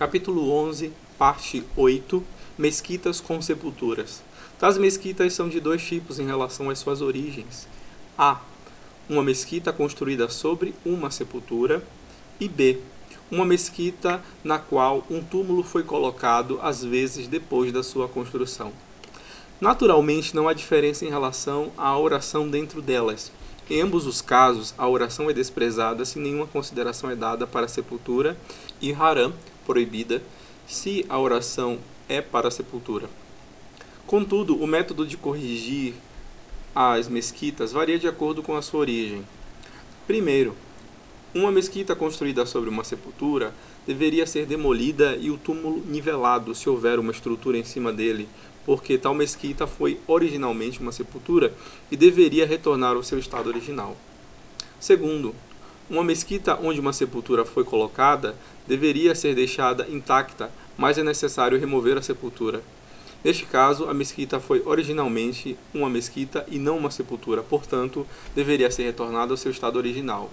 Capítulo 11, parte 8 Mesquitas com sepulturas. Tais mesquitas são de dois tipos em relação às suas origens: A. Uma mesquita construída sobre uma sepultura, e B. Uma mesquita na qual um túmulo foi colocado, às vezes depois da sua construção. Naturalmente, não há diferença em relação à oração dentro delas. Em ambos os casos, a oração é desprezada se nenhuma consideração é dada para a sepultura e haram, proibida, se a oração é para a sepultura. Contudo, o método de corrigir as mesquitas varia de acordo com a sua origem. Primeiro, uma mesquita construída sobre uma sepultura deveria ser demolida e o túmulo nivelado se houver uma estrutura em cima dele, porque tal mesquita foi originalmente uma sepultura e deveria retornar ao seu estado original. Segundo, uma mesquita onde uma sepultura foi colocada deveria ser deixada intacta, mas é necessário remover a sepultura. Neste caso, a mesquita foi originalmente uma mesquita e não uma sepultura, portanto, deveria ser retornada ao seu estado original.